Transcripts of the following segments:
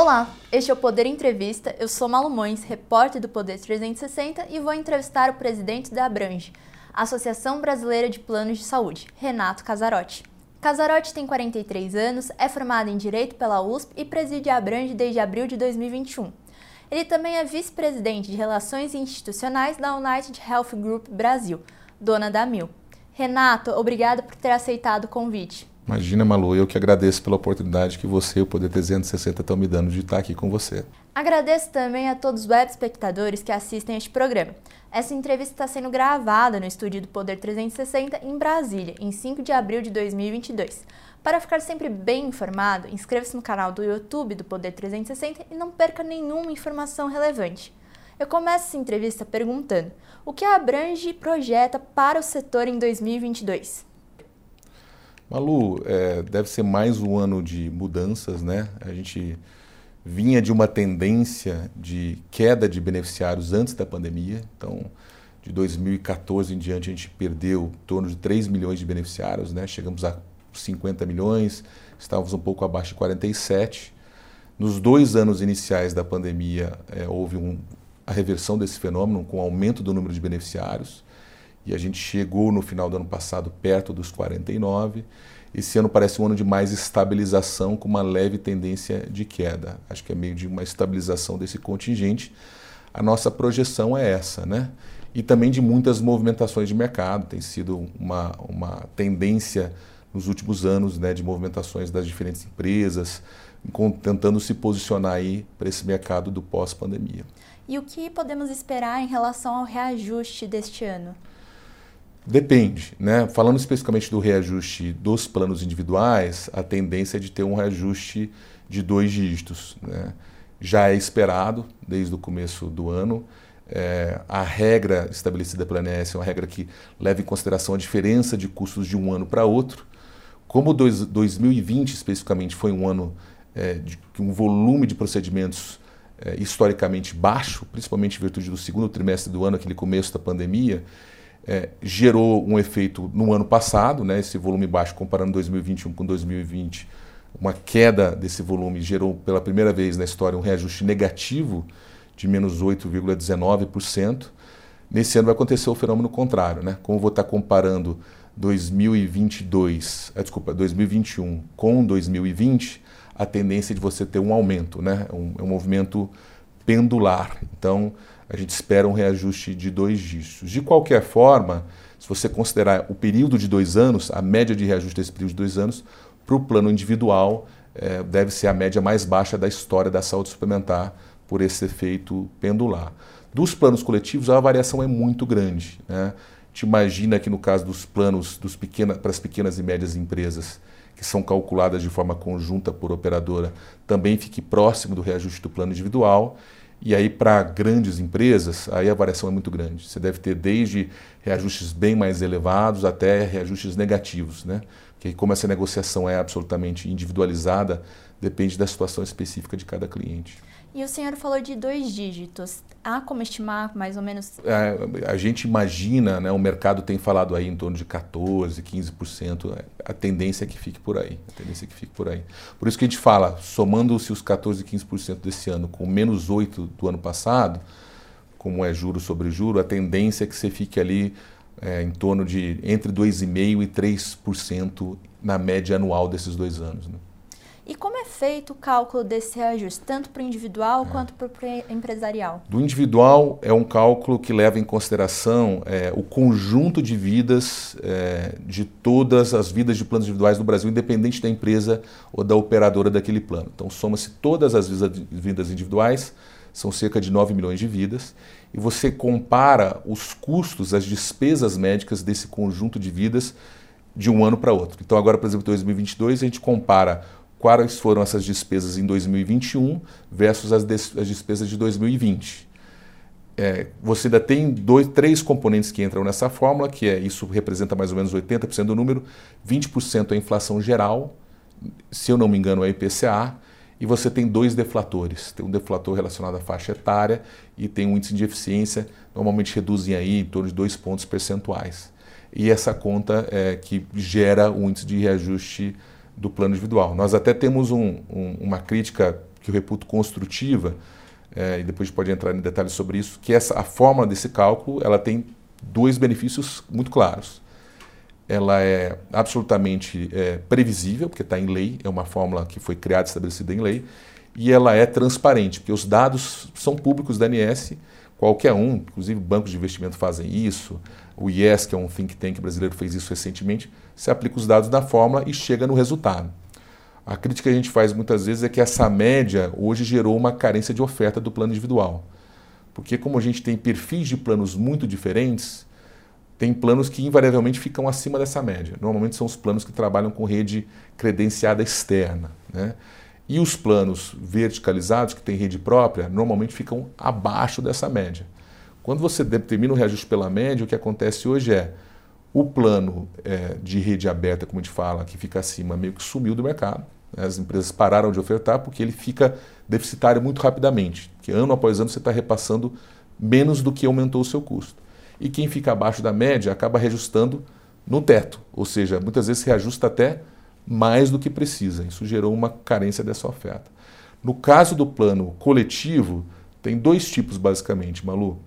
Olá, este é o Poder Entrevista. Eu sou Malu Mões, repórter do Poder 360 e vou entrevistar o presidente da Abrange, Associação Brasileira de Planos de Saúde, Renato Casarotti. Casarotti tem 43 anos, é formado em Direito pela USP e preside a Abrange desde abril de 2021. Ele também é vice-presidente de Relações Institucionais da United Health Group Brasil, dona da Mil. Renato, obrigado por ter aceitado o convite. Imagina, Malu, eu que agradeço pela oportunidade que você e o Poder 360 estão me dando de estar aqui com você. Agradeço também a todos os web espectadores que assistem este programa. Essa entrevista está sendo gravada no estúdio do Poder 360 em Brasília, em 5 de abril de 2022. Para ficar sempre bem informado, inscreva-se no canal do YouTube do Poder 360 e não perca nenhuma informação relevante. Eu começo essa entrevista perguntando: o que a Abrange projeta para o setor em 2022? Malu, é, deve ser mais um ano de mudanças, né? A gente vinha de uma tendência de queda de beneficiários antes da pandemia. Então, de 2014 em diante, a gente perdeu em torno de 3 milhões de beneficiários, né? Chegamos a 50 milhões, estávamos um pouco abaixo de 47. Nos dois anos iniciais da pandemia, é, houve um, a reversão desse fenômeno com aumento do número de beneficiários e a gente chegou no final do ano passado perto dos 49. Esse ano parece um ano de mais estabilização com uma leve tendência de queda. Acho que é meio de uma estabilização desse contingente. A nossa projeção é essa, né? E também de muitas movimentações de mercado. Tem sido uma, uma tendência nos últimos anos né, de movimentações das diferentes empresas, tentando se posicionar aí para esse mercado do pós-pandemia. E o que podemos esperar em relação ao reajuste deste ano? Depende, né? Falando especificamente do reajuste dos planos individuais, a tendência é de ter um reajuste de dois dígitos, né? Já é esperado desde o começo do ano. É, a regra estabelecida pela ANS é uma regra que leva em consideração a diferença de custos de um ano para outro. Como dois, 2020 especificamente foi um ano é, de um volume de procedimentos é, historicamente baixo, principalmente em virtude do segundo trimestre do ano, aquele começo da pandemia, é, gerou um efeito no ano passado, né, esse volume baixo comparando 2021 com 2020, uma queda desse volume gerou pela primeira vez na história um reajuste negativo de menos 8,19%. Nesse ano vai acontecer o fenômeno contrário, né? Como vou estar comparando 2022, ah, desculpa, 2021 com 2020, a tendência é de você ter um aumento, né? Um, é um movimento pendular. Então, a gente espera um reajuste de dois dígitos. De qualquer forma, se você considerar o período de dois anos, a média de reajuste desse período de dois anos, para o plano individual, é, deve ser a média mais baixa da história da saúde suplementar por esse efeito pendular. Dos planos coletivos, a variação é muito grande. Né? Gente imagina que no caso dos planos dos pequena, para as pequenas e médias empresas, que são calculadas de forma conjunta por operadora, também fique próximo do reajuste do plano individual. E aí, para grandes empresas, aí a variação é muito grande. Você deve ter desde reajustes bem mais elevados até reajustes negativos, né? Porque como essa negociação é absolutamente individualizada, depende da situação específica de cada cliente. E o senhor falou de dois dígitos. Há como estimar mais ou menos? É, a gente imagina, né, o mercado tem falado aí em torno de 14%, 15%. A tendência é que fique por aí. A tendência é que fique por aí. Por isso que a gente fala, somando-se os 14%, 15% desse ano com menos 8% do ano passado, como é juro sobre juro, a tendência é que você fique ali é, em torno de entre 2,5% e 3% na média anual desses dois anos. Né? E como é feito o cálculo desse reajuste, tanto para o individual é. quanto para o empresarial? Do individual é um cálculo que leva em consideração é, o conjunto de vidas é, de todas as vidas de planos individuais do Brasil, independente da empresa ou da operadora daquele plano. Então, soma-se todas as vidas individuais, são cerca de 9 milhões de vidas, e você compara os custos, as despesas médicas desse conjunto de vidas de um ano para outro. Então, agora, por exemplo, em 2022, a gente compara quais foram essas despesas em 2021 versus as, des as despesas de 2020. É, você ainda tem dois, três componentes que entram nessa fórmula, que é isso representa mais ou menos 80% do número, 20% é inflação geral, se eu não me engano é IPCA, e você tem dois deflatores. Tem um deflator relacionado à faixa etária e tem um índice de eficiência, normalmente reduzem aí em torno de dois pontos percentuais. E essa conta é que gera o índice de reajuste do plano individual. Nós até temos um, um, uma crítica que eu reputo construtiva, é, e depois pode entrar em detalhes sobre isso, que essa, a fórmula desse cálculo ela tem dois benefícios muito claros. Ela é absolutamente é, previsível, porque está em lei, é uma fórmula que foi criada e estabelecida em lei, e ela é transparente, porque os dados são públicos da ANS, qualquer um, inclusive bancos de investimento fazem isso, o IES, que é um think tank brasileiro, fez isso recentemente, você aplica os dados da fórmula e chega no resultado. A crítica que a gente faz muitas vezes é que essa média hoje gerou uma carência de oferta do plano individual. Porque como a gente tem perfis de planos muito diferentes, tem planos que invariavelmente ficam acima dessa média. Normalmente são os planos que trabalham com rede credenciada externa. Né? E os planos verticalizados, que têm rede própria, normalmente ficam abaixo dessa média. Quando você determina o reajuste pela média, o que acontece hoje é o plano é, de rede aberta, como a gente fala, que fica acima, meio que sumiu do mercado. As empresas pararam de ofertar porque ele fica deficitário muito rapidamente, que ano após ano você está repassando menos do que aumentou o seu custo. E quem fica abaixo da média acaba reajustando no teto, ou seja, muitas vezes reajusta até mais do que precisa. Isso gerou uma carência dessa oferta. No caso do plano coletivo, tem dois tipos basicamente, Malu.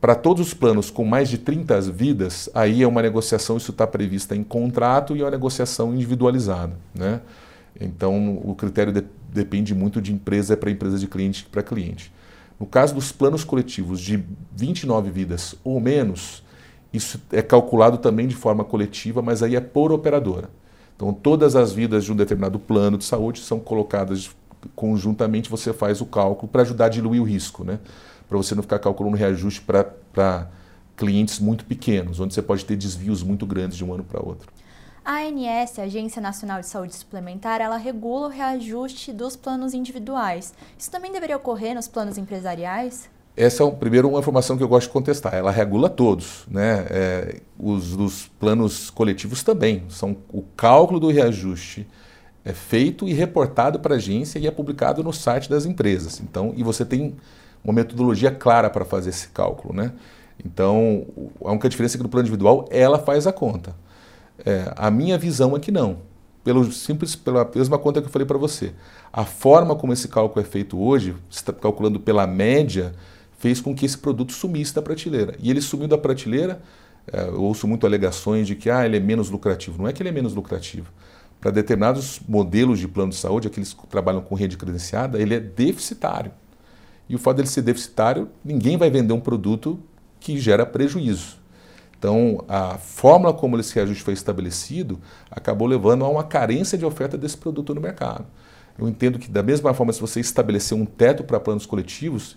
Para todos os planos com mais de 30 vidas, aí é uma negociação, isso está prevista em contrato e é uma negociação individualizada. Né? Então, o critério de, depende muito de empresa para empresa, de cliente para cliente. No caso dos planos coletivos de 29 vidas ou menos, isso é calculado também de forma coletiva, mas aí é por operadora. Então, todas as vidas de um determinado plano de saúde são colocadas conjuntamente, você faz o cálculo para ajudar a diluir o risco, né? para você não ficar calculando reajuste para clientes muito pequenos, onde você pode ter desvios muito grandes de um ano para outro. A ANS, a Agência Nacional de Saúde Suplementar, ela regula o reajuste dos planos individuais. Isso também deveria ocorrer nos planos empresariais? Essa é, primeiro, uma informação que eu gosto de contestar. Ela regula todos. Né? É, os dos planos coletivos também. São o cálculo do reajuste é feito e reportado para a agência e é publicado no site das empresas. Então, e você tem uma metodologia clara para fazer esse cálculo. Né? Então, a única diferença é que no plano individual ela faz a conta. É, a minha visão é que não. Pelo simples, pela mesma conta que eu falei para você. A forma como esse cálculo é feito hoje, calculando pela média, fez com que esse produto sumisse da prateleira. E ele sumiu da prateleira, é, eu ouço muito alegações de que ah, ele é menos lucrativo. Não é que ele é menos lucrativo. Para determinados modelos de plano de saúde, aqueles que trabalham com rede credenciada, ele é deficitário. E o fato dele ser deficitário, ninguém vai vender um produto que gera prejuízo. Então, a fórmula como esse reajuste foi estabelecido acabou levando a uma carência de oferta desse produto no mercado. Eu entendo que, da mesma forma, se você estabelecer um teto para planos coletivos,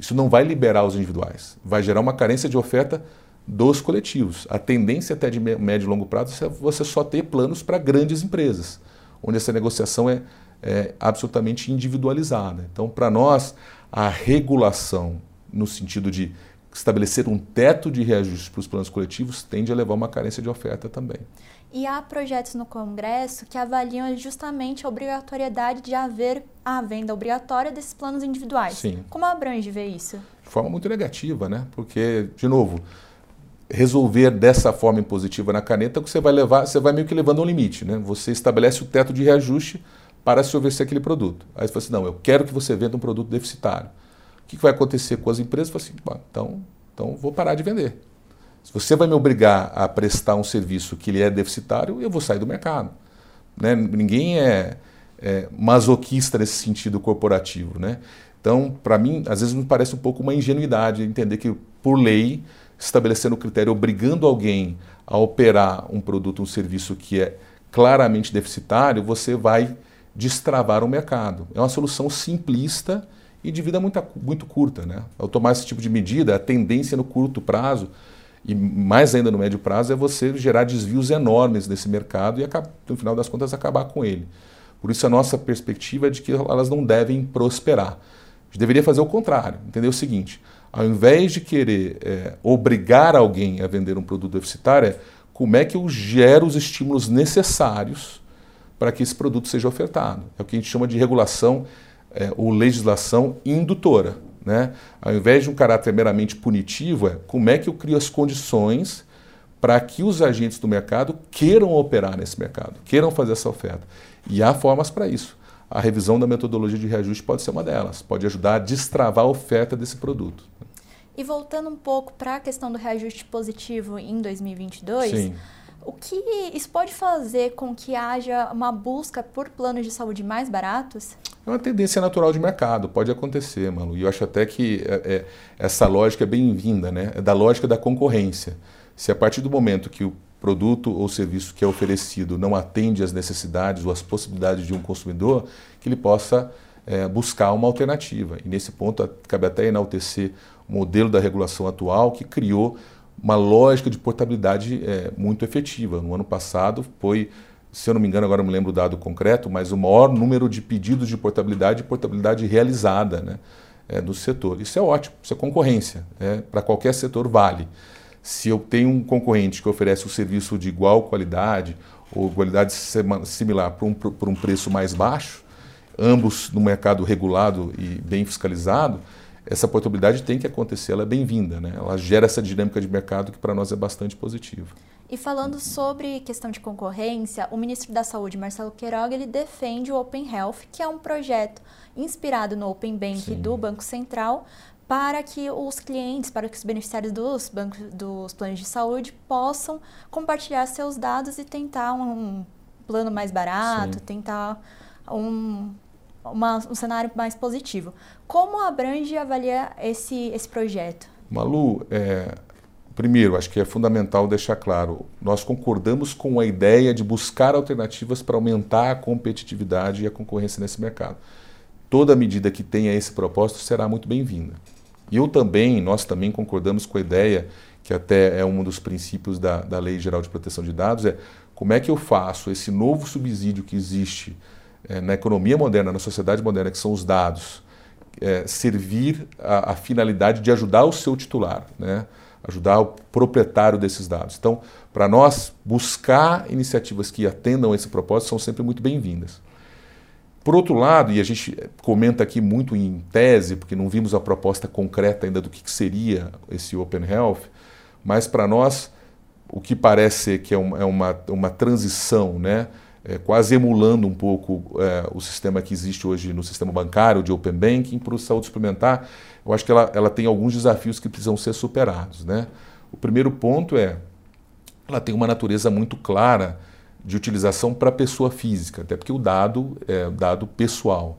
isso não vai liberar os individuais, vai gerar uma carência de oferta dos coletivos. A tendência até de médio e longo prazo é você só ter planos para grandes empresas, onde essa negociação é, é absolutamente individualizada. Então, para nós, a regulação no sentido de estabelecer um teto de reajustes para os planos coletivos tende a levar uma carência de oferta também. E há projetos no Congresso que avaliam justamente a obrigatoriedade de haver a venda obrigatória desses planos individuais. Sim. Como a Abrange vê isso? De forma muito negativa, né? Porque, de novo, resolver dessa forma impositiva na caneta, você vai levar, você vai meio que levando um limite, né? Você estabelece o teto de reajuste para se oferecer aquele produto. Aí você fala assim, não, eu quero que você venda um produto deficitário que vai acontecer com as empresas? Fala assim, então, então vou parar de vender. Se você vai me obrigar a prestar um serviço que ele é deficitário, eu vou sair do mercado. Né? Ninguém é, é masoquista nesse sentido corporativo. Né? Então, para mim, às vezes me parece um pouco uma ingenuidade entender que, por lei, estabelecendo o critério obrigando alguém a operar um produto, um serviço que é claramente deficitário, você vai destravar o mercado. É uma solução simplista e de vida muito, muito curta. Né? Ao tomar esse tipo de medida, a tendência no curto prazo, e mais ainda no médio prazo, é você gerar desvios enormes nesse mercado e, no final das contas, acabar com ele. Por isso, a nossa perspectiva é de que elas não devem prosperar. A gente deveria fazer o contrário, entender o seguinte: ao invés de querer é, obrigar alguém a vender um produto deficitário, é como é que eu gero os estímulos necessários para que esse produto seja ofertado. É o que a gente chama de regulação é, ou legislação indutora. Né? Ao invés de um caráter meramente punitivo, é como é que eu crio as condições para que os agentes do mercado queiram operar nesse mercado, queiram fazer essa oferta. E há formas para isso. a revisão da metodologia de reajuste pode ser uma delas, pode ajudar a destravar a oferta desse produto. E voltando um pouco para a questão do reajuste positivo em 2022, Sim. O que isso pode fazer com que haja uma busca por planos de saúde mais baratos? É uma tendência natural de mercado, pode acontecer, Malu. E eu acho até que é, é, essa lógica é bem-vinda, né? É da lógica da concorrência. Se a partir do momento que o produto ou serviço que é oferecido não atende às necessidades ou às possibilidades de um consumidor, que ele possa é, buscar uma alternativa. E nesse ponto, cabe até enaltecer o modelo da regulação atual que criou uma lógica de portabilidade é, muito efetiva. No ano passado foi, se eu não me engano, agora não me lembro o dado concreto, mas o maior número de pedidos de portabilidade e portabilidade realizada né, é, do setor. Isso é ótimo, isso é concorrência. É, Para qualquer setor vale. Se eu tenho um concorrente que oferece um serviço de igual qualidade ou qualidade similar por um, por um preço mais baixo, ambos no mercado regulado e bem fiscalizado, essa portabilidade tem que acontecer, ela é bem-vinda, né? ela gera essa dinâmica de mercado que para nós é bastante positiva. E falando sobre questão de concorrência, o ministro da Saúde, Marcelo Queiroga, ele defende o Open Health, que é um projeto inspirado no Open Bank Sim. do Banco Central, para que os clientes, para que os beneficiários dos bancos, dos planos de saúde possam compartilhar seus dados e tentar um plano mais barato, Sim. tentar um, uma, um cenário mais positivo. Como a Abrange avalia esse, esse projeto? Malu, é, primeiro, acho que é fundamental deixar claro, nós concordamos com a ideia de buscar alternativas para aumentar a competitividade e a concorrência nesse mercado. Toda medida que tenha esse propósito será muito bem-vinda. E eu também, nós também concordamos com a ideia, que até é um dos princípios da, da Lei Geral de Proteção de Dados, é como é que eu faço esse novo subsídio que existe é, na economia moderna, na sociedade moderna, que são os dados, é, servir a, a, finalidade de ajudar o seu titular, né? ajudar o proprietário desses dados. Então, para nós, buscar iniciativas que atendam esse propósito são sempre muito bem-vindas. Por outro lado, e a gente comenta aqui muito em tese, porque não vimos a proposta concreta ainda do que seria esse Open Health, mas para nós o que parece que é uma, é uma, uma transição, né, é, quase emulando um pouco é, o sistema que existe hoje no sistema bancário de Open Banking para o saúde suplementar, eu acho que ela, ela tem alguns desafios que precisam ser superados. Né? O primeiro ponto é, ela tem uma natureza muito clara de utilização para pessoa física, até porque o dado é dado pessoal,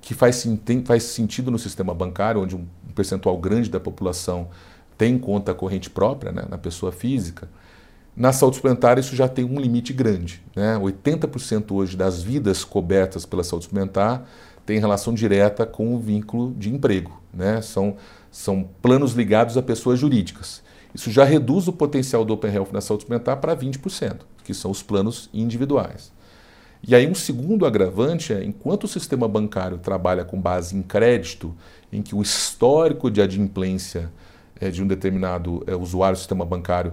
que faz, tem, faz sentido no sistema bancário, onde um percentual grande da população tem conta corrente própria né, na pessoa física. Na saúde suplementar, isso já tem um limite grande. Né? 80% hoje das vidas cobertas pela saúde suplementar tem relação direta com o vínculo de emprego. Né? São, são planos ligados a pessoas jurídicas. Isso já reduz o potencial do Open Health na saúde suplementar para 20% que são os planos individuais. E aí um segundo agravante é, enquanto o sistema bancário trabalha com base em crédito, em que o histórico de adimplência é, de um determinado é, usuário do sistema bancário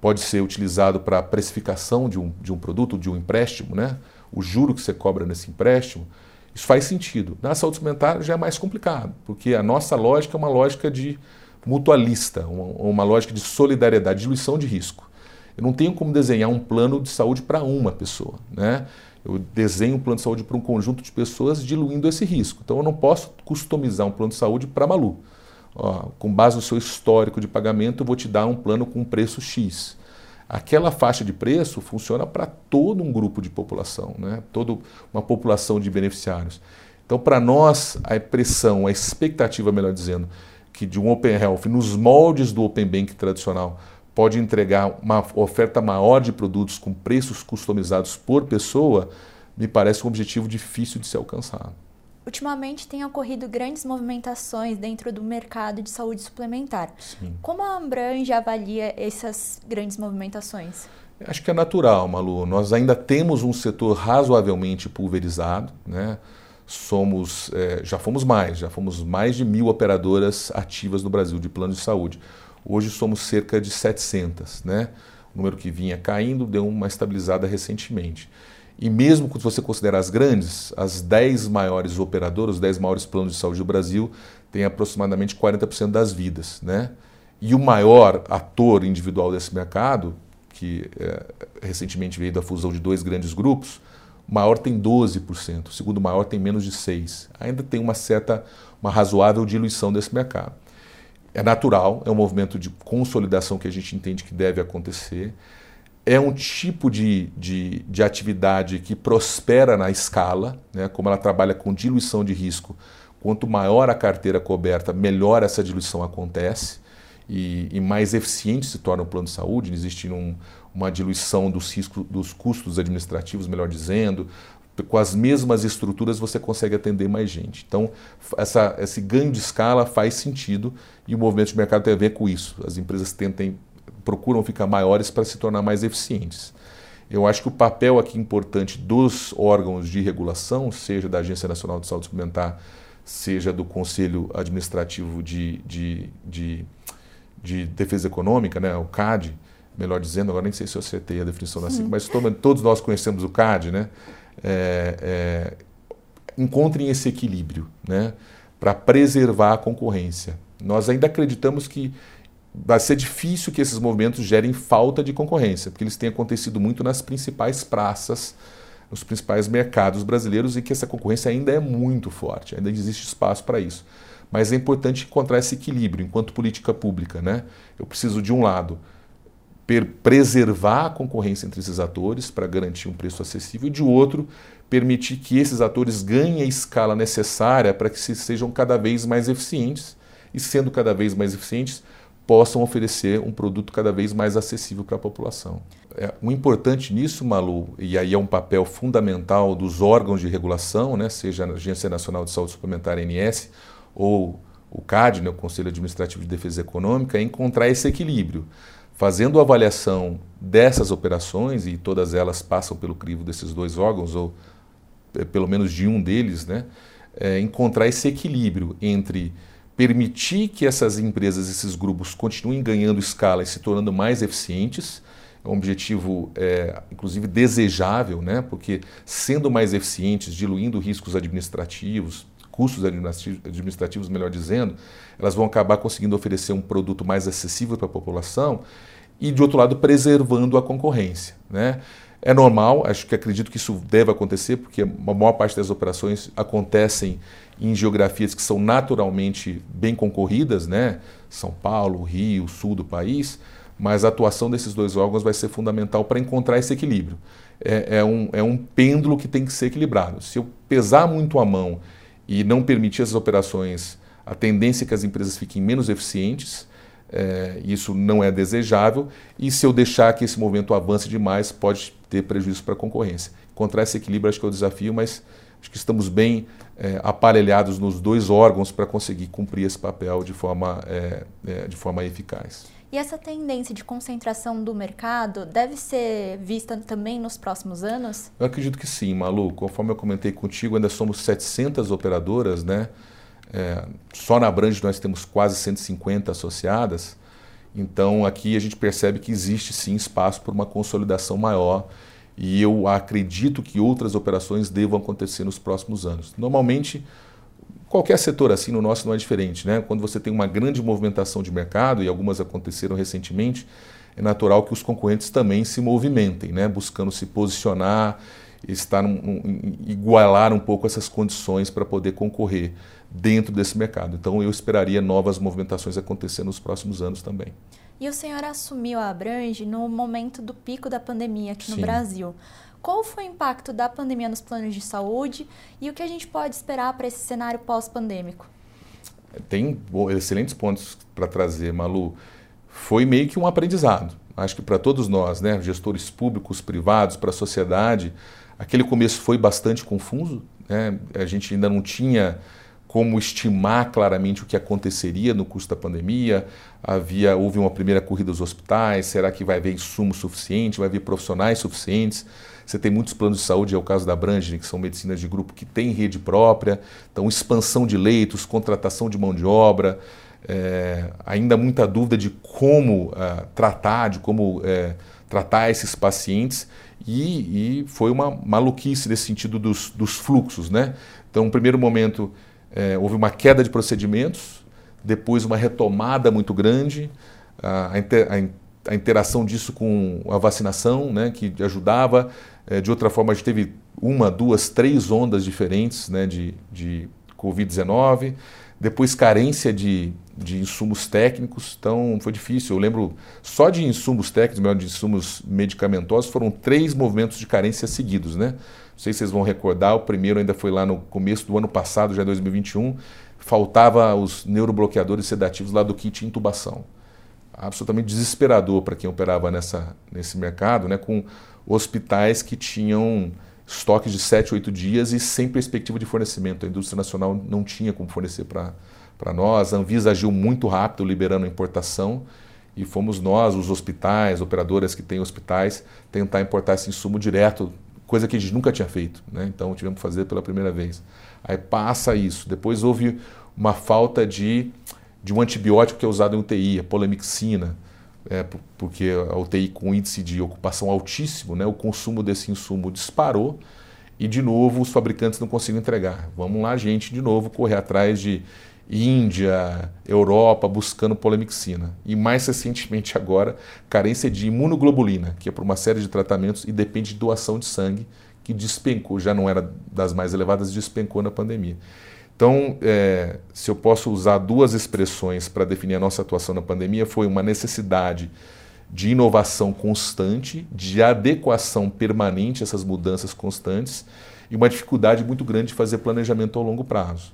pode ser utilizado para a precificação de um, de um produto, de um empréstimo, né? o juro que você cobra nesse empréstimo, isso faz sentido. Na saúde suplementar já é mais complicado, porque a nossa lógica é uma lógica de mutualista, uma, uma lógica de solidariedade, diluição de risco. Eu não tenho como desenhar um plano de saúde para uma pessoa. Né? Eu desenho um plano de saúde para um conjunto de pessoas diluindo esse risco. Então eu não posso customizar um plano de saúde para Malu. Ó, com base no seu histórico de pagamento, eu vou te dar um plano com preço X. Aquela faixa de preço funciona para todo um grupo de população, né? toda uma população de beneficiários. Então, para nós, a pressão, a expectativa, melhor dizendo, que de um Open Health, nos moldes do Open Bank tradicional, pode entregar uma oferta maior de produtos com preços customizados por pessoa, me parece um objetivo difícil de ser alcançado. Ultimamente tem ocorrido grandes movimentações dentro do mercado de saúde suplementar. Sim. Como a Ambrange avalia essas grandes movimentações? Acho que é natural, Malu. Nós ainda temos um setor razoavelmente pulverizado, né? Somos, é, já fomos mais, já fomos mais de mil operadoras ativas no Brasil de plano de saúde. Hoje somos cerca de 700, né? O número que vinha caindo deu uma estabilizada recentemente. E mesmo se você considerar as grandes, as 10 maiores operadoras, os 10 maiores planos de saúde do Brasil, têm aproximadamente 40% das vidas, né? E o maior ator individual desse mercado, que é, recentemente veio da fusão de dois grandes grupos, o maior tem 12%, o segundo maior tem menos de 6%. Ainda tem uma certa, uma razoável diluição desse mercado. É natural, é um movimento de consolidação que a gente entende que deve acontecer. É um tipo de, de, de atividade que prospera na escala, né? como ela trabalha com diluição de risco. Quanto maior a carteira coberta, melhor essa diluição acontece e, e mais eficiente se torna o plano de saúde. Existe um, uma diluição dos, riscos, dos custos administrativos, melhor dizendo, com as mesmas estruturas você consegue atender mais gente. Então, essa, esse ganho de escala faz sentido e o movimento de mercado tem a ver com isso. As empresas tentem, procuram ficar maiores para se tornar mais eficientes. Eu acho que o papel aqui importante dos órgãos de regulação, seja da Agência Nacional de Saúde Suplementar, seja do Conselho Administrativo de, de, de, de Defesa Econômica, né, o CAD, melhor dizendo, agora nem sei se eu acertei a definição da sigla, mas todos nós conhecemos o CAD, né? É, é, encontrem esse equilíbrio, né? Para preservar a concorrência. Nós ainda acreditamos que vai ser difícil que esses movimentos gerem falta de concorrência, porque eles têm acontecido muito nas principais praças, nos principais mercados brasileiros e que essa concorrência ainda é muito forte, ainda existe espaço para isso. Mas é importante encontrar esse equilíbrio enquanto política pública, né? Eu preciso de um lado preservar a concorrência entre esses atores para garantir um preço acessível e de outro permitir que esses atores ganhem a escala necessária para que se sejam cada vez mais eficientes e sendo cada vez mais eficientes possam oferecer um produto cada vez mais acessível para a população. É, o importante nisso, Malu, e aí é um papel fundamental dos órgãos de regulação, né, seja a Agência Nacional de Saúde Suplementar, ANS, ou o CAD, né, o Conselho Administrativo de Defesa Econômica, é encontrar esse equilíbrio fazendo a avaliação dessas operações, e todas elas passam pelo crivo desses dois órgãos, ou é, pelo menos de um deles, né, é, encontrar esse equilíbrio entre permitir que essas empresas, esses grupos, continuem ganhando escala e se tornando mais eficientes, é um objetivo, é, inclusive, desejável, né? porque sendo mais eficientes, diluindo riscos administrativos, custos administrativos, melhor dizendo, elas vão acabar conseguindo oferecer um produto mais acessível para a população e, de outro lado, preservando a concorrência. Né? É normal, acho que acredito que isso deve acontecer, porque a maior parte das operações acontecem em geografias que são naturalmente bem concorridas, né? São Paulo, Rio, sul do país, mas a atuação desses dois órgãos vai ser fundamental para encontrar esse equilíbrio. É, é, um, é um pêndulo que tem que ser equilibrado. Se eu pesar muito a mão e não permitir essas operações, a tendência é que as empresas fiquem menos eficientes, é, isso não é desejável, e se eu deixar que esse movimento avance demais, pode ter prejuízo para a concorrência. Encontrar esse equilíbrio acho que é o desafio, mas acho que estamos bem é, aparelhados nos dois órgãos para conseguir cumprir esse papel de forma, é, é, de forma eficaz. E essa tendência de concentração do mercado deve ser vista também nos próximos anos? Eu acredito que sim, Malu. Conforme eu comentei contigo, ainda somos 700 operadoras, né? É, só na Brange nós temos quase 150 associadas. Então aqui a gente percebe que existe sim espaço para uma consolidação maior e eu acredito que outras operações devam acontecer nos próximos anos. Normalmente Qualquer setor assim, no nosso não é diferente. Né? Quando você tem uma grande movimentação de mercado, e algumas aconteceram recentemente, é natural que os concorrentes também se movimentem, né? buscando se posicionar, estar igualar um pouco essas condições para poder concorrer dentro desse mercado. Então eu esperaria novas movimentações acontecer nos próximos anos também. E o senhor assumiu a Abrange no momento do pico da pandemia aqui Sim. no Brasil. Qual foi o impacto da pandemia nos planos de saúde e o que a gente pode esperar para esse cenário pós-pandêmico? Tem excelentes pontos para trazer, Malu. Foi meio que um aprendizado. Acho que para todos nós, né, gestores públicos, privados, para a sociedade, aquele começo foi bastante confuso. Né? A gente ainda não tinha como estimar claramente o que aconteceria no curso da pandemia. Havia, houve uma primeira corrida aos hospitais. Será que vai haver insumo suficiente? Vai haver profissionais suficientes? Você tem muitos planos de saúde, é o caso da Brange, que são medicinas de grupo que têm rede própria, então expansão de leitos, contratação de mão de obra, é, ainda muita dúvida de como uh, tratar, de como é, tratar esses pacientes e, e, foi uma maluquice nesse sentido dos, dos fluxos, né? Então, no primeiro momento é, houve uma queda de procedimentos, depois uma retomada muito grande, a, a, a interação disso com a vacinação, né, que ajudava, é, de outra forma, a gente teve uma, duas, três ondas diferentes né, de, de Covid-19, depois carência de, de insumos técnicos, então foi difícil. Eu lembro só de insumos técnicos, de insumos medicamentosos, foram três movimentos de carência seguidos, né? Não sei se vocês vão recordar, o primeiro ainda foi lá no começo do ano passado, já 2021, faltava os neurobloqueadores sedativos lá do kit intubação. Absolutamente desesperador para quem operava nessa, nesse mercado, né? Com hospitais que tinham estoques de 7, 8 dias e sem perspectiva de fornecimento. A indústria nacional não tinha como fornecer para nós. A Anvisa agiu muito rápido, liberando a importação, e fomos nós, os hospitais, operadoras que têm hospitais, tentar importar esse insumo direto, coisa que a gente nunca tinha feito. Né? Então tivemos que fazer pela primeira vez. Aí passa isso. Depois houve uma falta de, de um antibiótico que é usado em UTI, a polemixina é, porque a UTI com índice de ocupação altíssimo, né, o consumo desse insumo disparou e, de novo, os fabricantes não conseguem entregar. Vamos lá, gente, de novo, correr atrás de Índia, Europa, buscando polemixina. E mais recentemente agora, carência de imunoglobulina, que é por uma série de tratamentos e depende de doação de sangue, que despencou, já não era das mais elevadas, despencou na pandemia. Então, é, se eu posso usar duas expressões para definir a nossa atuação na pandemia, foi uma necessidade de inovação constante, de adequação permanente a essas mudanças constantes e uma dificuldade muito grande de fazer planejamento ao longo prazo.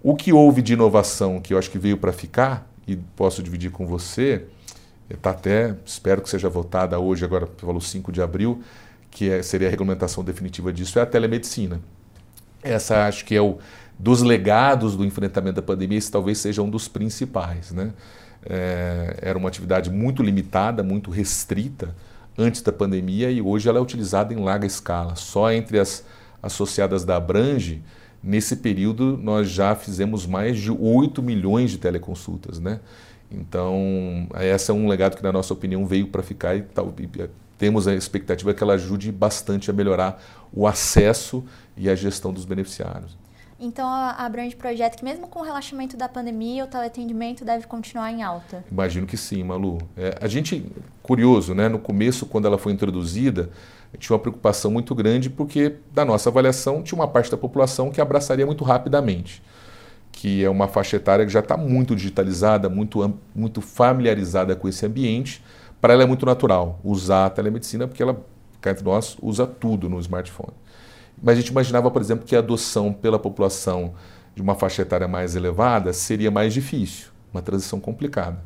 O que houve de inovação que eu acho que veio para ficar, e posso dividir com você, está até, espero que seja votada hoje, agora falou 5 de abril, que é, seria a regulamentação definitiva disso, é a telemedicina. Essa acho que é o, dos legados do enfrentamento da pandemia, esse talvez seja um dos principais. Né? É, era uma atividade muito limitada, muito restrita antes da pandemia e hoje ela é utilizada em larga escala. Só entre as associadas da Abrange, nesse período, nós já fizemos mais de 8 milhões de teleconsultas. Né? Então, esse é um legado que, na nossa opinião, veio para ficar e, tal, e temos a expectativa que ela ajude bastante a melhorar o acesso e a gestão dos beneficiários. Então, abrange projeto que, mesmo com o relaxamento da pandemia, o teleatendimento deve continuar em alta? Imagino que sim, Malu. É, a gente, curioso, né? no começo, quando ela foi introduzida, tinha uma preocupação muito grande, porque, da nossa avaliação, tinha uma parte da população que abraçaria muito rapidamente, que é uma faixa etária que já está muito digitalizada, muito, muito familiarizada com esse ambiente. Para ela é muito natural usar a telemedicina, porque ela, cá entre nós, usa tudo no smartphone. Mas a gente imaginava, por exemplo, que a adoção pela população de uma faixa etária mais elevada seria mais difícil, uma transição complicada.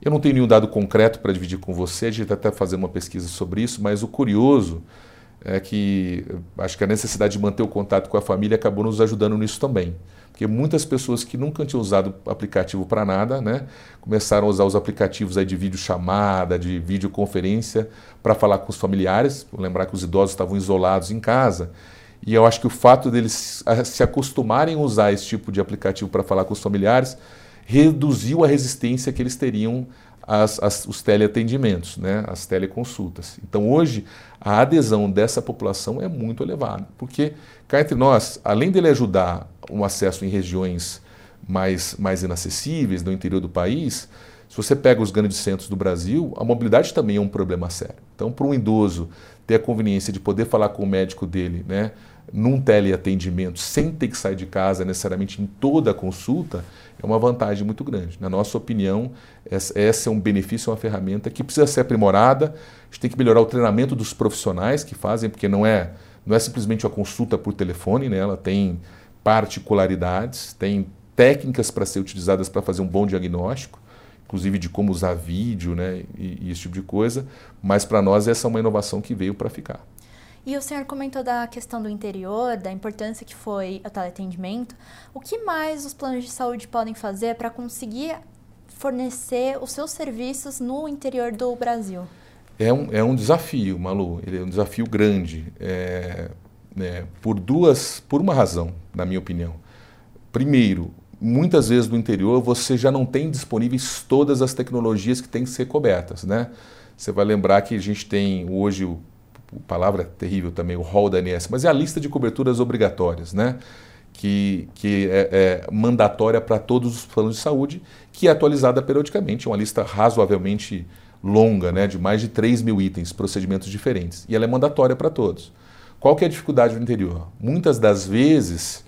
Eu não tenho nenhum dado concreto para dividir com você, a gente está até fazendo uma pesquisa sobre isso, mas o curioso é que acho que a necessidade de manter o contato com a família acabou nos ajudando nisso também. Porque muitas pessoas que nunca tinham usado aplicativo para nada, né, começaram a usar os aplicativos aí de videochamada, de videoconferência para falar com os familiares. Vou lembrar que os idosos estavam isolados em casa. E eu acho que o fato deles se acostumarem a usar esse tipo de aplicativo para falar com os familiares reduziu a resistência que eles teriam as, as, os teleatendimentos, né, as teleconsultas. Então, hoje, a adesão dessa população é muito elevada, porque, cá entre nós, além dele ajudar o acesso em regiões mais, mais inacessíveis, no interior do país, se você pega os grandes centros do Brasil, a mobilidade também é um problema sério. Então, para um idoso ter a conveniência de poder falar com o médico dele, né, num teleatendimento, sem ter que sair de casa necessariamente em toda a consulta, é uma vantagem muito grande. Na nossa opinião, essa é um benefício, uma ferramenta que precisa ser aprimorada. A gente tem que melhorar o treinamento dos profissionais que fazem, porque não é, não é simplesmente uma consulta por telefone, né? ela tem particularidades, tem técnicas para ser utilizadas para fazer um bom diagnóstico, inclusive de como usar vídeo né? e, e esse tipo de coisa, mas para nós essa é uma inovação que veio para ficar. E o senhor comentou da questão do interior, da importância que foi o teleatendimento. O que mais os planos de saúde podem fazer para conseguir fornecer os seus serviços no interior do Brasil? É um, é um desafio, Malu. Ele é um desafio grande. É, é, por duas, por uma razão, na minha opinião. Primeiro, muitas vezes no interior você já não tem disponíveis todas as tecnologias que têm que ser cobertas, né? Você vai lembrar que a gente tem hoje o palavra terrível também, o rol da ANS, mas é a lista de coberturas obrigatórias, né? Que, que é, é mandatória para todos os planos de saúde, que é atualizada periodicamente. É uma lista razoavelmente longa, né, de mais de 3 mil itens, procedimentos diferentes. E ela é mandatória para todos. Qual que é a dificuldade no interior? Muitas das vezes,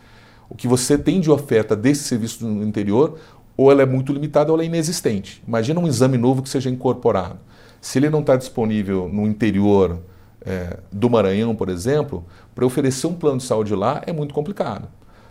o que você tem de oferta desse serviço no interior, ou ela é muito limitada ou ela é inexistente. Imagina um exame novo que seja incorporado. Se ele não está disponível no interior é, do Maranhão, por exemplo, para oferecer um plano de saúde lá é muito complicado.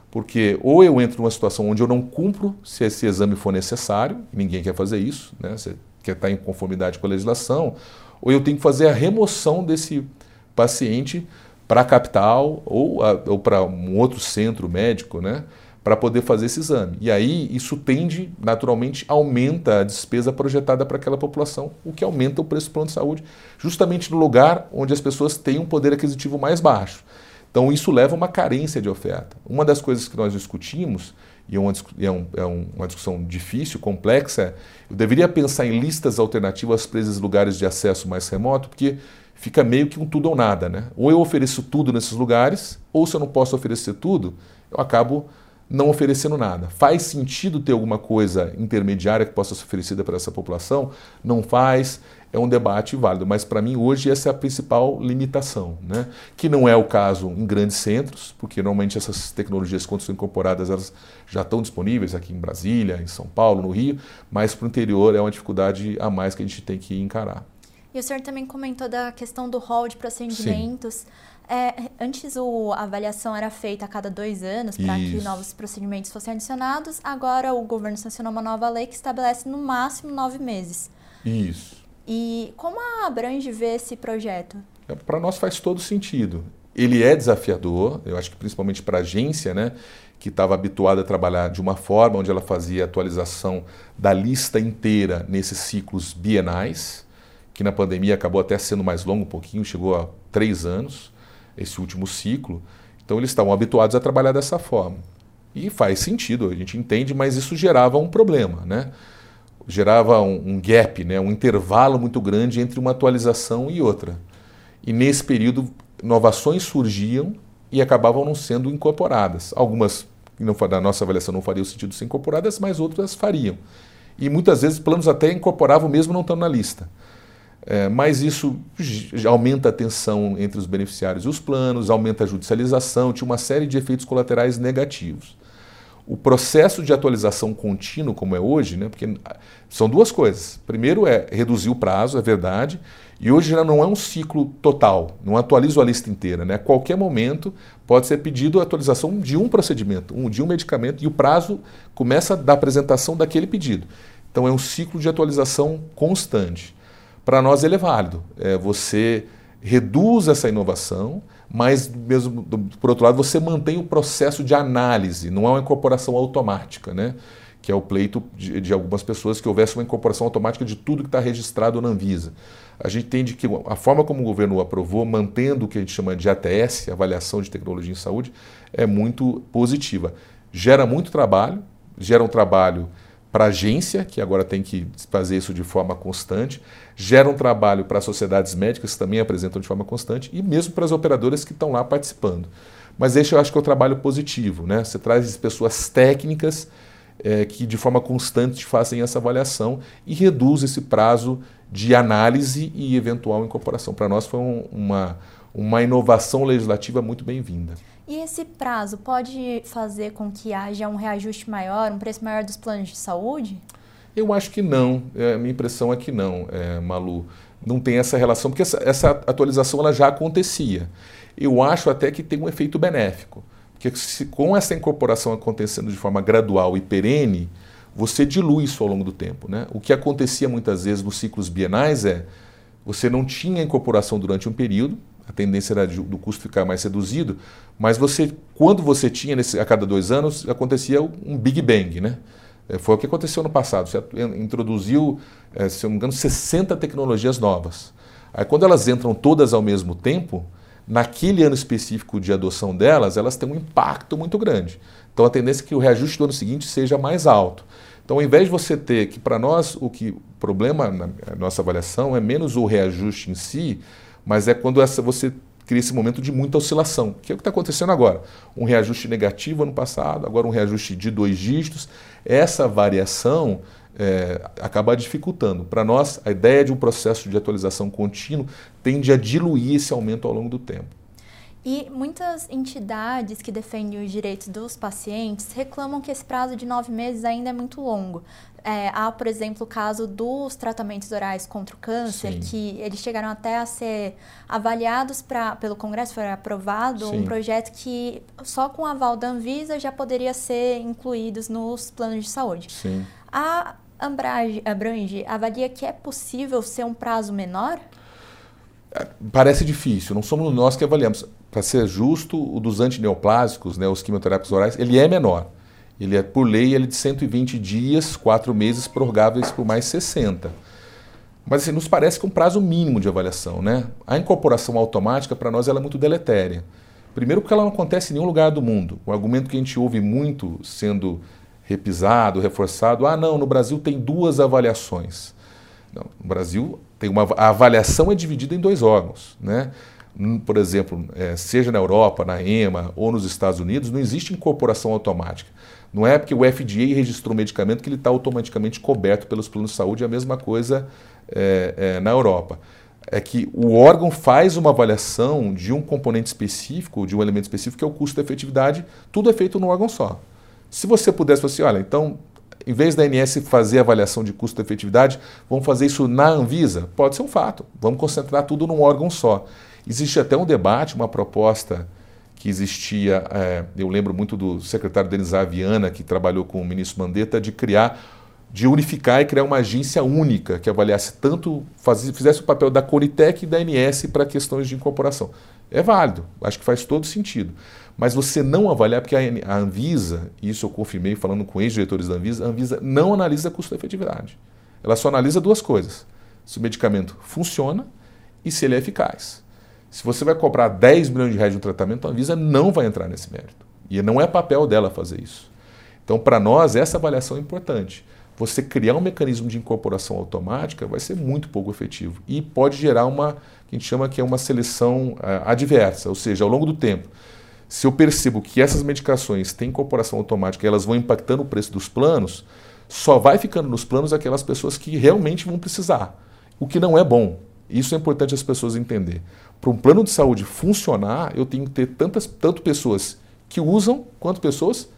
Porque ou eu entro numa situação onde eu não cumpro se esse exame for necessário, ninguém quer fazer isso, né? você quer estar em conformidade com a legislação, ou eu tenho que fazer a remoção desse paciente para a capital ou, ou para um outro centro médico, né? para poder fazer esse exame. E aí isso tende, naturalmente, aumenta a despesa projetada para aquela população, o que aumenta o preço do plano de saúde, justamente no lugar onde as pessoas têm um poder aquisitivo mais baixo. Então isso leva a uma carência de oferta. Uma das coisas que nós discutimos, e é uma, é é uma discussão difícil, complexa, eu deveria pensar em listas alternativas para esses lugares de acesso mais remoto, porque fica meio que um tudo ou nada. Né? Ou eu ofereço tudo nesses lugares, ou se eu não posso oferecer tudo, eu acabo não oferecendo nada. Faz sentido ter alguma coisa intermediária que possa ser oferecida para essa população? Não faz. É um debate válido, mas para mim hoje essa é a principal limitação, né? que não é o caso em grandes centros, porque normalmente essas tecnologias, quando são incorporadas, elas já estão disponíveis aqui em Brasília, em São Paulo, no Rio, mas para o interior é uma dificuldade a mais que a gente tem que encarar. E o senhor também comentou da questão do hall de procedimentos. É, antes o, a avaliação era feita a cada dois anos para que novos procedimentos fossem adicionados. Agora o governo sancionou uma nova lei que estabelece no máximo nove meses. Isso. E como a Abrange vê esse projeto? É, para nós faz todo sentido. Ele é desafiador, eu acho que principalmente para a agência, né, que estava habituada a trabalhar de uma forma onde ela fazia atualização da lista inteira nesses ciclos bienais, que na pandemia acabou até sendo mais longo um pouquinho, chegou a três anos esse último ciclo. Então eles estavam habituados a trabalhar dessa forma. E faz sentido, a gente entende, mas isso gerava um problema, né? Gerava um, um gap, né? um intervalo muito grande entre uma atualização e outra. E nesse período, inovações surgiam e acabavam não sendo incorporadas. Algumas, na nossa avaliação, não fariam sentido ser incorporadas, mas outras fariam. E muitas vezes planos até incorporavam mesmo não estando na lista. É, mas isso aumenta a tensão entre os beneficiários e os planos, aumenta a judicialização, tinha uma série de efeitos colaterais negativos. O processo de atualização contínuo, como é hoje, né, porque são duas coisas. Primeiro é reduzir o prazo, é verdade, e hoje já não é um ciclo total, não atualizo a lista inteira. Né? A qualquer momento pode ser pedido a atualização de um procedimento, um, de um medicamento, e o prazo começa da apresentação daquele pedido. Então é um ciclo de atualização constante para nós ele é válido. É, você reduz essa inovação, mas mesmo por outro lado você mantém o processo de análise, não é uma incorporação automática, né? que é o pleito de, de algumas pessoas que houvesse uma incorporação automática de tudo que está registrado na Anvisa. A gente entende que a forma como o governo aprovou, mantendo o que a gente chama de ATS, Avaliação de Tecnologia em Saúde, é muito positiva. Gera muito trabalho, gera um trabalho para a agência, que agora tem que fazer isso de forma constante, gera um trabalho para as sociedades médicas, que também apresentam de forma constante, e mesmo para as operadoras que estão lá participando. Mas esse eu acho que é o trabalho positivo, né? Você traz pessoas técnicas é, que de forma constante fazem essa avaliação e reduz esse prazo de análise e eventual incorporação. Para nós foi um, uma, uma inovação legislativa muito bem-vinda. E esse prazo pode fazer com que haja um reajuste maior, um preço maior dos planos de saúde? Eu acho que não. É, minha impressão é que não, é, Malu. Não tem essa relação, porque essa, essa, atualização ela já acontecia. Eu acho até que tem um efeito benéfico. Porque se, com essa incorporação acontecendo de forma gradual e perene, você dilui isso ao longo do tempo. Né? O que acontecia muitas vezes nos ciclos bienais é você não tinha incorporação durante um período, a tendência era do custo ficar mais reduzido, mas você, quando você tinha nesse, a cada dois anos, acontecia um Big Bang, né? É, foi o que aconteceu no passado. Você introduziu, é, se não me engano, 60 tecnologias novas. Aí quando elas entram todas ao mesmo tempo, naquele ano específico de adoção delas, elas têm um impacto muito grande. Então a tendência é que o reajuste do ano seguinte seja mais alto. Então, ao invés de você ter que, para nós, o que o problema na nossa avaliação é menos o reajuste em si, mas é quando essa, você cria esse momento de muita oscilação, que é o que está acontecendo agora. Um reajuste negativo ano passado, agora um reajuste de dois dígitos. Essa variação é, acaba dificultando. Para nós, a ideia de um processo de atualização contínuo tende a diluir esse aumento ao longo do tempo. E muitas entidades que defendem os direitos dos pacientes reclamam que esse prazo de nove meses ainda é muito longo. É, há, por exemplo, o caso dos tratamentos orais contra o câncer, Sim. que eles chegaram até a ser avaliados pra, pelo Congresso, foi aprovado Sim. um projeto que só com o aval da Anvisa já poderia ser incluídos nos planos de saúde. Sim. A Ambrange, Abrange avalia que é possível ser um prazo menor? É, parece difícil, não somos nós que avaliamos para ser justo, o dos antineoplásicos, né, os quimioterápicos orais, ele é menor. Ele é, por lei, ele é de 120 dias, 4 meses, prorrogáveis por mais 60. Mas assim, nos parece que é um prazo mínimo de avaliação. Né? A incorporação automática, para nós, ela é muito deletéria. Primeiro porque ela não acontece em nenhum lugar do mundo. O argumento que a gente ouve muito sendo repisado, reforçado, ah, não, no Brasil tem duas avaliações. Não, no Brasil, tem uma, a avaliação é dividida em dois órgãos. Né? Por exemplo, é, seja na Europa, na EMA ou nos Estados Unidos, não existe incorporação automática. Não é porque o FDA registrou o medicamento que ele está automaticamente coberto pelos planos de saúde, é a mesma coisa é, é, na Europa. É que o órgão faz uma avaliação de um componente específico, de um elemento específico, que é o custo da efetividade, tudo é feito num órgão só. Se você pudesse falar assim, olha, então, em vez da ANS fazer avaliação de custo da efetividade, vamos fazer isso na Anvisa? Pode ser um fato. Vamos concentrar tudo num órgão só. Existe até um debate, uma proposta que existia, é, eu lembro muito do secretário Denis Aviana, que trabalhou com o ministro Mandetta, de criar, de unificar e criar uma agência única que avaliasse tanto, fizesse o papel da Conitec e da ANS para questões de incorporação. É válido, acho que faz todo sentido. Mas você não avaliar, porque a Anvisa, isso eu confirmei falando com ex-diretores da Anvisa, a Anvisa não analisa custo-efetividade. Ela só analisa duas coisas: se o medicamento funciona e se ele é eficaz. Se você vai cobrar 10 milhões de reais de um tratamento, a Anvisa não vai entrar nesse mérito. E não é papel dela fazer isso. Então, para nós, essa avaliação é importante. Você criar um mecanismo de incorporação automática vai ser muito pouco efetivo e pode gerar uma que a gente chama que é uma seleção uh, adversa, ou seja, ao longo do tempo. Se eu percebo que essas medicações têm incorporação automática e elas vão impactando o preço dos planos, só vai ficando nos planos aquelas pessoas que realmente vão precisar, o que não é bom. Isso é importante as pessoas entender. Para um plano de saúde funcionar, eu tenho que ter tantas, tanto pessoas que usam quanto pessoas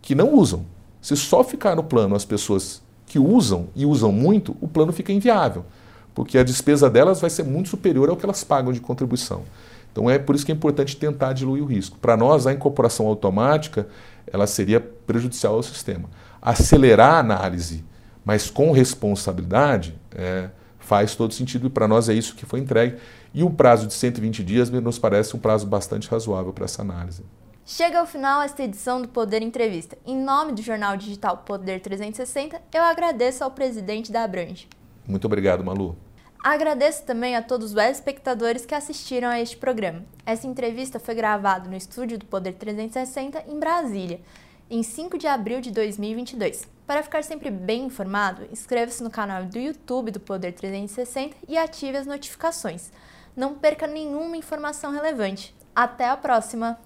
que não usam. Se só ficar no plano as pessoas que usam e usam muito, o plano fica inviável, porque a despesa delas vai ser muito superior ao que elas pagam de contribuição. Então é por isso que é importante tentar diluir o risco. Para nós, a incorporação automática ela seria prejudicial ao sistema. Acelerar a análise, mas com responsabilidade, é, faz todo sentido e para nós é isso que foi entregue. E um prazo de 120 dias nos parece um prazo bastante razoável para essa análise. Chega ao final esta edição do Poder Entrevista. Em nome do jornal digital Poder 360, eu agradeço ao presidente da Abrange. Muito obrigado, Malu. Agradeço também a todos os espectadores que assistiram a este programa. Essa entrevista foi gravada no estúdio do Poder 360 em Brasília, em 5 de abril de 2022. Para ficar sempre bem informado, inscreva-se no canal do YouTube do Poder 360 e ative as notificações. Não perca nenhuma informação relevante. Até a próxima!